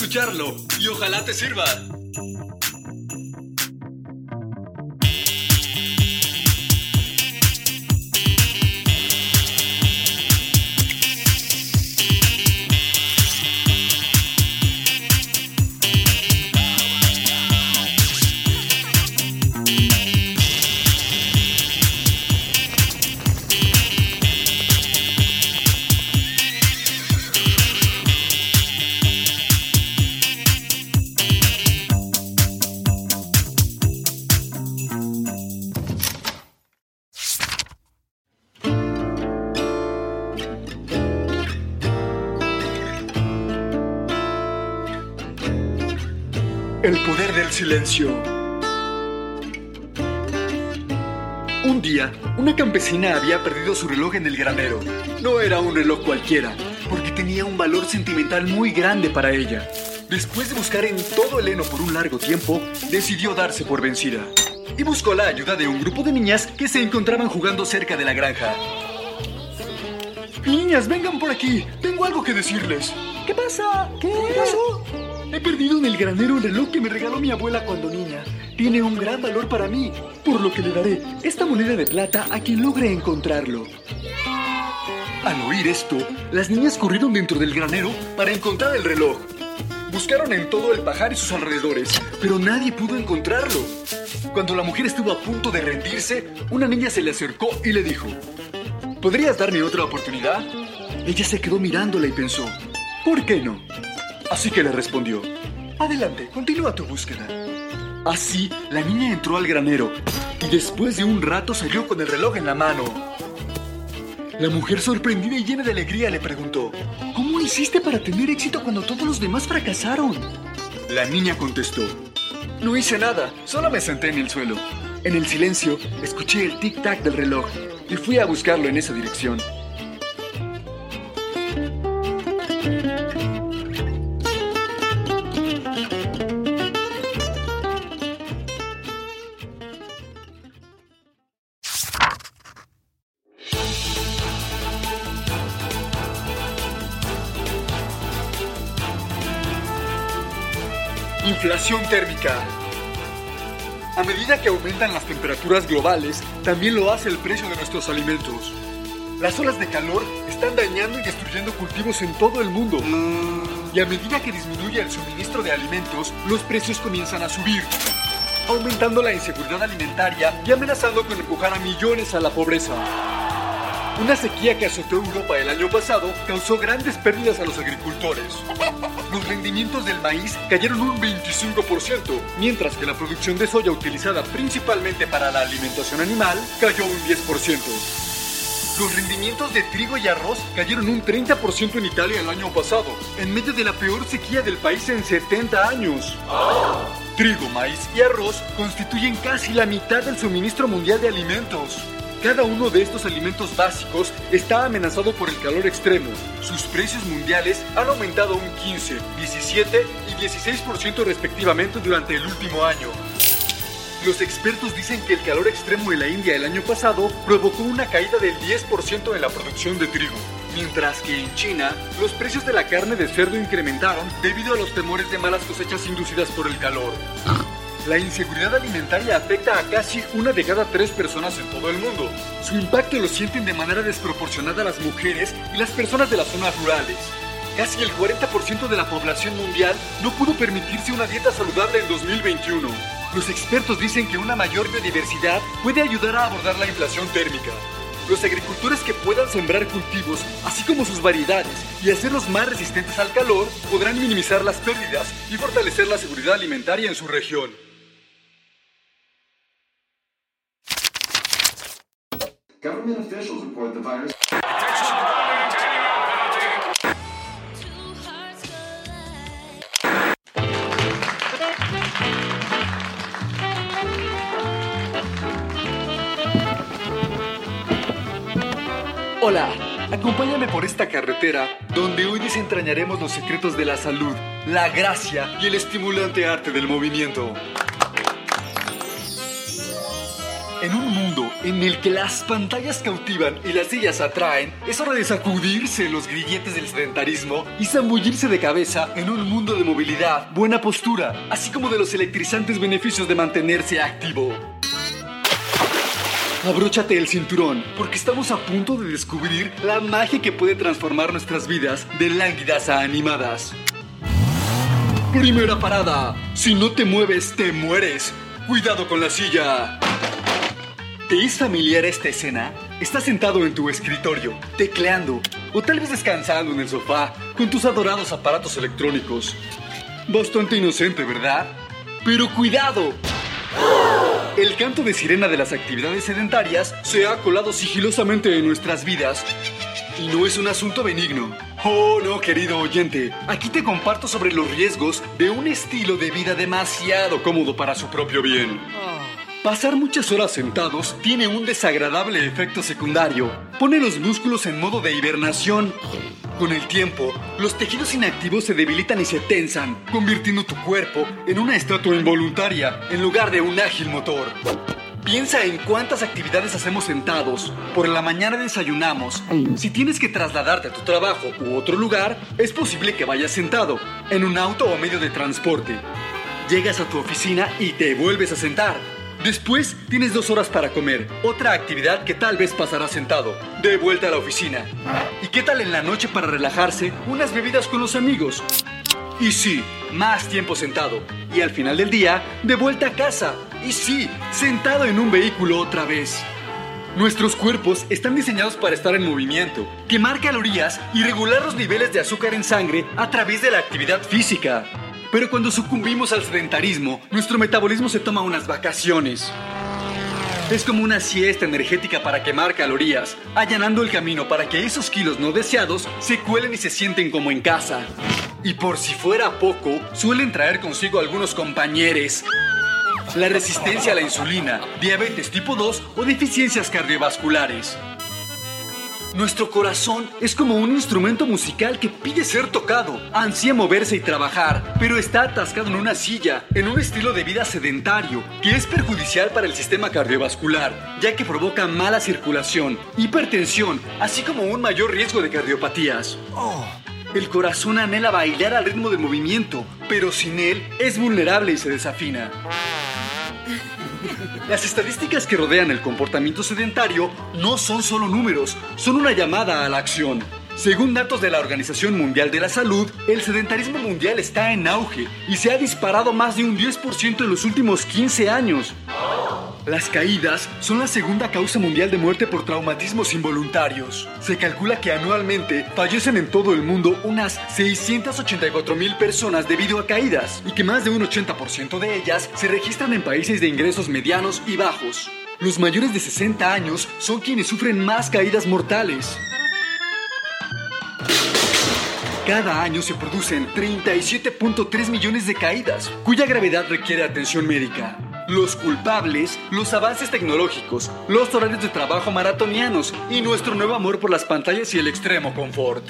Escucharlo y ojalá te sirva. El poder del silencio. Un día, una campesina había perdido su reloj en el granero. No era un reloj cualquiera, porque tenía un valor sentimental muy grande para ella. Después de buscar en todo el heno por un largo tiempo, decidió darse por vencida. Y buscó la ayuda de un grupo de niñas que se encontraban jugando cerca de la granja. Niñas, vengan por aquí. Tengo algo que decirles. ¿Qué pasa? ¿Qué, pasó? He perdido en el granero el reloj que me regaló mi abuela cuando niña. Tiene un gran valor para mí, por lo que le daré esta moneda de plata a quien logre encontrarlo. Al oír esto, las niñas corrieron dentro del granero para encontrar el reloj. Buscaron en todo el pajar y sus alrededores, pero nadie pudo encontrarlo. Cuando la mujer estuvo a punto de rendirse, una niña se le acercó y le dijo, ¿Podrías darme otra oportunidad? Ella se quedó mirándola y pensó, ¿por qué no? Así que le respondió, Adelante, continúa tu búsqueda. Así, la niña entró al granero y después de un rato salió con el reloj en la mano. La mujer sorprendida y llena de alegría le preguntó, ¿Cómo hiciste para tener éxito cuando todos los demás fracasaron? La niña contestó, No hice nada, solo me senté en el suelo. En el silencio, escuché el tic-tac del reloj y fui a buscarlo en esa dirección. Inflación térmica. A medida que aumentan las temperaturas globales, también lo hace el precio de nuestros alimentos. Las olas de calor están dañando y destruyendo cultivos en todo el mundo. Y a medida que disminuye el suministro de alimentos, los precios comienzan a subir, aumentando la inseguridad alimentaria y amenazando con empujar a millones a la pobreza. Una sequía que azotó Europa el año pasado causó grandes pérdidas a los agricultores. Los rendimientos del maíz cayeron un 25%, mientras que la producción de soya utilizada principalmente para la alimentación animal cayó un 10%. Los rendimientos de trigo y arroz cayeron un 30% en Italia el año pasado, en medio de la peor sequía del país en 70 años. Trigo, maíz y arroz constituyen casi la mitad del suministro mundial de alimentos. Cada uno de estos alimentos básicos está amenazado por el calor extremo. Sus precios mundiales han aumentado un 15, 17 y 16% respectivamente durante el último año. Los expertos dicen que el calor extremo en la India el año pasado provocó una caída del 10% en la producción de trigo, mientras que en China los precios de la carne de cerdo incrementaron debido a los temores de malas cosechas inducidas por el calor. La inseguridad alimentaria afecta a casi una de cada tres personas en todo el mundo. Su impacto lo sienten de manera desproporcionada las mujeres y las personas de las zonas rurales. Casi el 40% de la población mundial no pudo permitirse una dieta saludable en 2021. Los expertos dicen que una mayor biodiversidad puede ayudar a abordar la inflación térmica. Los agricultores que puedan sembrar cultivos, así como sus variedades, y hacerlos más resistentes al calor, podrán minimizar las pérdidas y fortalecer la seguridad alimentaria en su región. Hola, acompáñame por esta carretera donde hoy desentrañaremos los secretos de la salud, la gracia y el estimulante arte del movimiento. En el que las pantallas cautivan y las sillas atraen, es hora de sacudirse los grilletes del sedentarismo y zambullirse de cabeza en un mundo de movilidad, buena postura, así como de los electrizantes beneficios de mantenerse activo. Abróchate el cinturón, porque estamos a punto de descubrir la magia que puede transformar nuestras vidas de lánguidas a animadas. Primera parada. Si no te mueves, te mueres. Cuidado con la silla. ¿Te es familiar esta escena? Estás sentado en tu escritorio, tecleando, o tal vez descansando en el sofá, con tus adorados aparatos electrónicos. Bastante inocente, ¿verdad? Pero cuidado, el canto de sirena de las actividades sedentarias se ha colado sigilosamente en nuestras vidas y no es un asunto benigno. Oh, no, querido oyente, aquí te comparto sobre los riesgos de un estilo de vida demasiado cómodo para su propio bien. Pasar muchas horas sentados tiene un desagradable efecto secundario. Pone los músculos en modo de hibernación. Con el tiempo, los tejidos inactivos se debilitan y se tensan, convirtiendo tu cuerpo en una estatua involuntaria en lugar de un ágil motor. Piensa en cuántas actividades hacemos sentados. Por la mañana desayunamos. Si tienes que trasladarte a tu trabajo u otro lugar, es posible que vayas sentado, en un auto o medio de transporte. Llegas a tu oficina y te vuelves a sentar. Después tienes dos horas para comer, otra actividad que tal vez pasará sentado, de vuelta a la oficina. ¿Y qué tal en la noche para relajarse? Unas bebidas con los amigos. Y sí, más tiempo sentado. Y al final del día, de vuelta a casa. Y sí, sentado en un vehículo otra vez. Nuestros cuerpos están diseñados para estar en movimiento, quemar calorías y regular los niveles de azúcar en sangre a través de la actividad física. Pero cuando sucumbimos al sedentarismo, nuestro metabolismo se toma unas vacaciones. Es como una siesta energética para quemar calorías, allanando el camino para que esos kilos no deseados se cuelen y se sienten como en casa. Y por si fuera poco, suelen traer consigo algunos compañeros. La resistencia a la insulina, diabetes tipo 2 o deficiencias cardiovasculares. Nuestro corazón es como un instrumento musical que pide ser tocado, ansía moverse y trabajar, pero está atascado en una silla, en un estilo de vida sedentario, que es perjudicial para el sistema cardiovascular, ya que provoca mala circulación, hipertensión, así como un mayor riesgo de cardiopatías. Oh, el corazón anhela bailar al ritmo del movimiento, pero sin él es vulnerable y se desafina. Las estadísticas que rodean el comportamiento sedentario no son solo números, son una llamada a la acción. Según datos de la Organización Mundial de la Salud, el sedentarismo mundial está en auge y se ha disparado más de un 10% en los últimos 15 años. Las caídas son la segunda causa mundial de muerte por traumatismos involuntarios. Se calcula que anualmente fallecen en todo el mundo unas 684 mil personas debido a caídas y que más de un 80% de ellas se registran en países de ingresos medianos y bajos. Los mayores de 60 años son quienes sufren más caídas mortales. Cada año se producen 37.3 millones de caídas, cuya gravedad requiere atención médica los culpables, los avances tecnológicos, los horarios de trabajo maratonianos y nuestro nuevo amor por las pantallas y el extremo confort.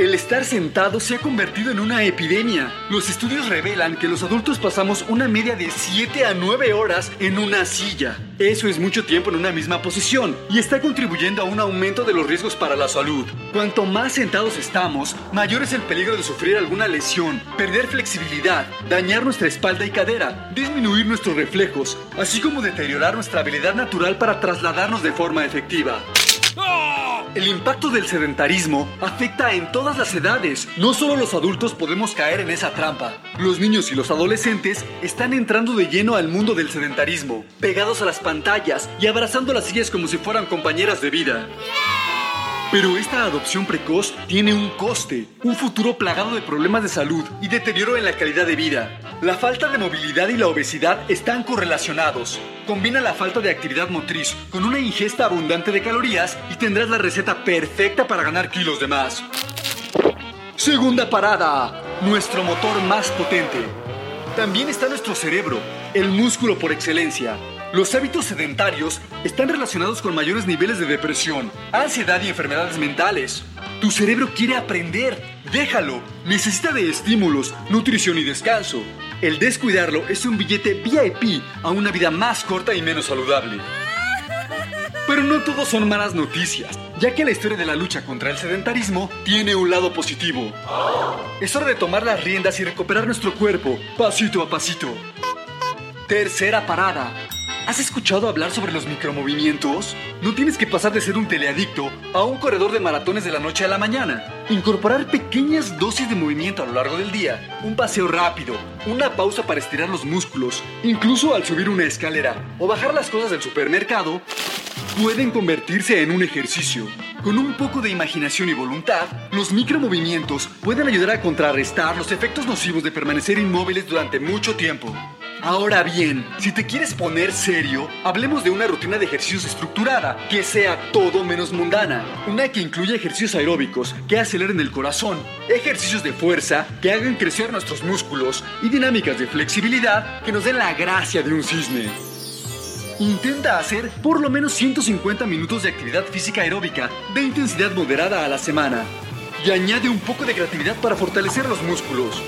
El estar sentado se ha convertido en una epidemia. Los estudios revelan que los adultos pasamos una media de 7 a 9 horas en una silla. Eso es mucho tiempo en una misma posición y está contribuyendo a un aumento de los riesgos para la salud. Cuanto más sentados estamos, mayor es el peligro de sufrir alguna lesión, perder flexibilidad, dañar nuestra espalda y cadera, disminuir nuestros reflejos, así como deteriorar nuestra habilidad natural para trasladarnos de forma efectiva. El impacto del sedentarismo afecta en todas las edades. No solo los adultos podemos caer en esa trampa. Los niños y los adolescentes están entrando de lleno al mundo del sedentarismo, pegados a las pantallas y abrazando las sillas como si fueran compañeras de vida. Pero esta adopción precoz tiene un coste, un futuro plagado de problemas de salud y deterioro en la calidad de vida. La falta de movilidad y la obesidad están correlacionados. Combina la falta de actividad motriz con una ingesta abundante de calorías y tendrás la receta perfecta para ganar kilos de más. Segunda parada, nuestro motor más potente. También está nuestro cerebro, el músculo por excelencia. Los hábitos sedentarios están relacionados con mayores niveles de depresión, ansiedad y enfermedades mentales. Tu cerebro quiere aprender. Déjalo. Necesita de estímulos, nutrición y descanso. El descuidarlo es un billete VIP a una vida más corta y menos saludable. Pero no todo son malas noticias, ya que la historia de la lucha contra el sedentarismo tiene un lado positivo. Es hora de tomar las riendas y recuperar nuestro cuerpo, pasito a pasito. Tercera parada. ¿Has escuchado hablar sobre los micromovimientos? No tienes que pasar de ser un teleadicto a un corredor de maratones de la noche a la mañana. Incorporar pequeñas dosis de movimiento a lo largo del día, un paseo rápido, una pausa para estirar los músculos, incluso al subir una escalera o bajar las cosas del supermercado, pueden convertirse en un ejercicio. Con un poco de imaginación y voluntad, los micromovimientos pueden ayudar a contrarrestar los efectos nocivos de permanecer inmóviles durante mucho tiempo. Ahora bien, si te quieres poner serio, hablemos de una rutina de ejercicios estructurada, que sea todo menos mundana. Una que incluya ejercicios aeróbicos, que aceleren el corazón, ejercicios de fuerza, que hagan crecer nuestros músculos, y dinámicas de flexibilidad que nos den la gracia de un cisne. Intenta hacer por lo menos 150 minutos de actividad física aeróbica de intensidad moderada a la semana. Y añade un poco de creatividad para fortalecer los músculos.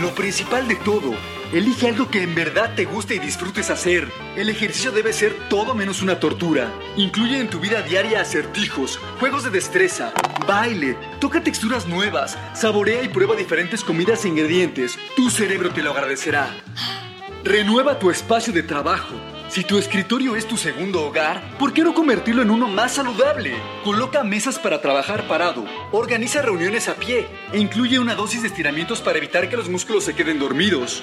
Lo principal de todo, elige algo que en verdad te guste y disfrutes hacer. El ejercicio debe ser todo menos una tortura. Incluye en tu vida diaria acertijos, juegos de destreza, baile, toca texturas nuevas, saborea y prueba diferentes comidas e ingredientes. Tu cerebro te lo agradecerá. Renueva tu espacio de trabajo. Si tu escritorio es tu segundo hogar, ¿por qué no convertirlo en uno más saludable? Coloca mesas para trabajar parado, organiza reuniones a pie e incluye una dosis de estiramientos para evitar que los músculos se queden dormidos.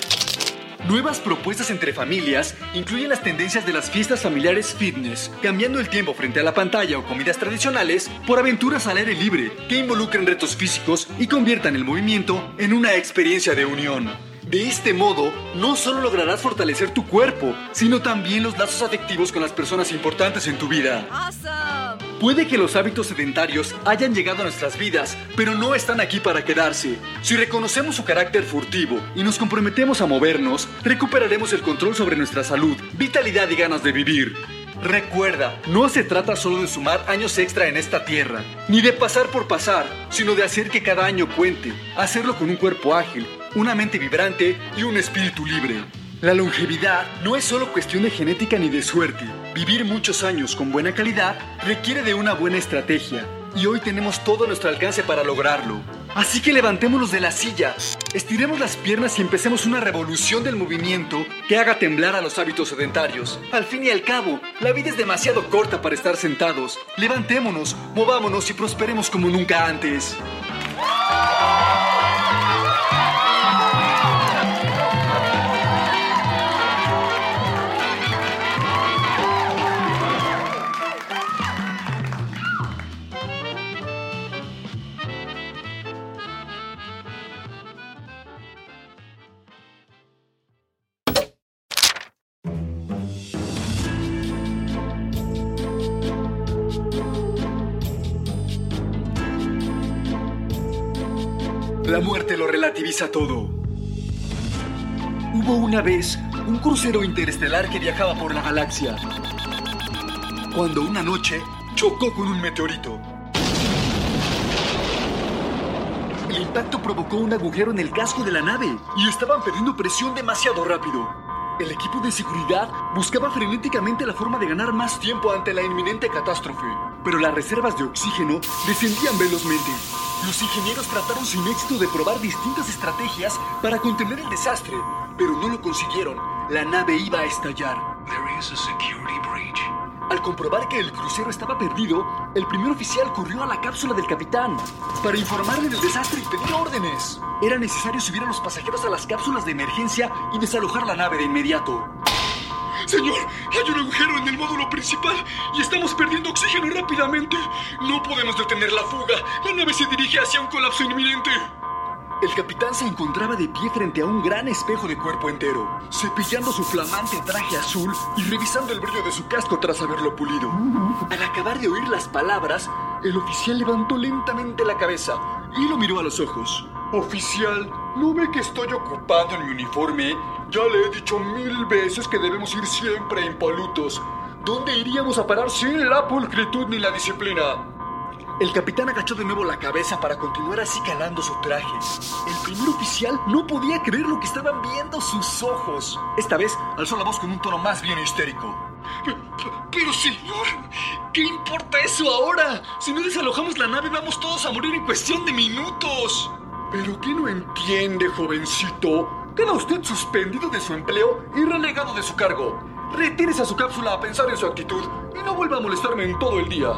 Nuevas propuestas entre familias incluyen las tendencias de las fiestas familiares fitness, cambiando el tiempo frente a la pantalla o comidas tradicionales por aventuras al aire libre que involucren retos físicos y conviertan el movimiento en una experiencia de unión. De este modo, no solo lograrás fortalecer tu cuerpo, sino también los lazos afectivos con las personas importantes en tu vida. Puede que los hábitos sedentarios hayan llegado a nuestras vidas, pero no están aquí para quedarse. Si reconocemos su carácter furtivo y nos comprometemos a movernos, recuperaremos el control sobre nuestra salud, vitalidad y ganas de vivir. Recuerda, no se trata solo de sumar años extra en esta tierra, ni de pasar por pasar, sino de hacer que cada año cuente, hacerlo con un cuerpo ágil, una mente vibrante y un espíritu libre. La longevidad no es solo cuestión de genética ni de suerte. Vivir muchos años con buena calidad requiere de una buena estrategia y hoy tenemos todo nuestro alcance para lograrlo. Así que levantémonos de la silla, estiremos las piernas y empecemos una revolución del movimiento que haga temblar a los hábitos sedentarios. Al fin y al cabo, la vida es demasiado corta para estar sentados. Levantémonos, movámonos y prosperemos como nunca antes. La muerte lo relativiza todo. Hubo una vez un crucero interestelar que viajaba por la galaxia. Cuando una noche chocó con un meteorito. El impacto provocó un agujero en el casco de la nave y estaban perdiendo presión demasiado rápido. El equipo de seguridad buscaba frenéticamente la forma de ganar más tiempo ante la inminente catástrofe, pero las reservas de oxígeno descendían velozmente. Los ingenieros trataron sin éxito de probar distintas estrategias para contener el desastre, pero no lo consiguieron. La nave iba a estallar. Al comprobar que el crucero estaba perdido, el primer oficial corrió a la cápsula del capitán para informarle del desastre y pedir órdenes. Era necesario subir a los pasajeros a las cápsulas de emergencia y desalojar la nave de inmediato. Señor, hay un agujero en el módulo principal y estamos perdiendo oxígeno rápidamente. No podemos detener la fuga. La nave se dirige hacia un colapso inminente. El capitán se encontraba de pie frente a un gran espejo de cuerpo entero, cepillando su flamante traje azul y revisando el brillo de su casco tras haberlo pulido. Al acabar de oír las palabras, el oficial levantó lentamente la cabeza y lo miró a los ojos. Oficial, ¿no ve que estoy ocupado en mi uniforme Ya le he dicho mil veces que debemos ir siempre impolutos. ¿Dónde iríamos a parar sin la pulcritud ni la disciplina? El capitán agachó de nuevo la cabeza para continuar así calando su traje. El primer oficial no podía creer lo que estaban viendo sus ojos. Esta vez alzó la voz con un tono más bien histérico. Pero señor, ¿qué importa eso ahora? Si no desalojamos la nave vamos todos a morir en cuestión de minutos. ¿Pero qué no entiende, jovencito? Queda usted suspendido de su empleo y relegado de su cargo. Retírese a su cápsula a pensar en su actitud y no vuelva a molestarme en todo el día.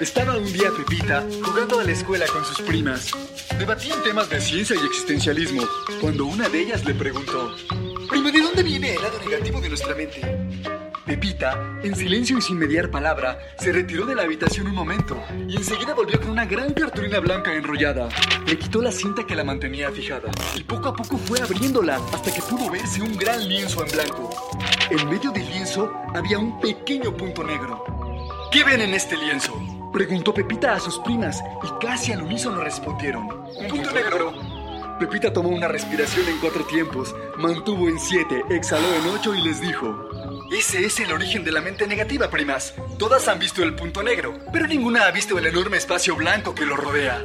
Estaba un día Pepita jugando a la escuela con sus primas. Debatían temas de ciencia y existencialismo, cuando una de ellas le preguntó, Prima, ¿de dónde viene el lado negativo de nuestra mente? Pepita, en silencio y sin mediar palabra, se retiró de la habitación un momento y enseguida volvió con una gran cartulina blanca enrollada. Le quitó la cinta que la mantenía fijada y poco a poco fue abriéndola hasta que pudo verse un gran lienzo en blanco. En medio del lienzo había un pequeño punto negro. ¿Qué ven en este lienzo? Preguntó Pepita a sus primas y casi al unísono respondieron. Un punto negro. Pepita tomó una respiración en cuatro tiempos, mantuvo en siete, exhaló en ocho y les dijo. Ese es el origen de la mente negativa, primas. Todas han visto el punto negro, pero ninguna ha visto el enorme espacio blanco que lo rodea.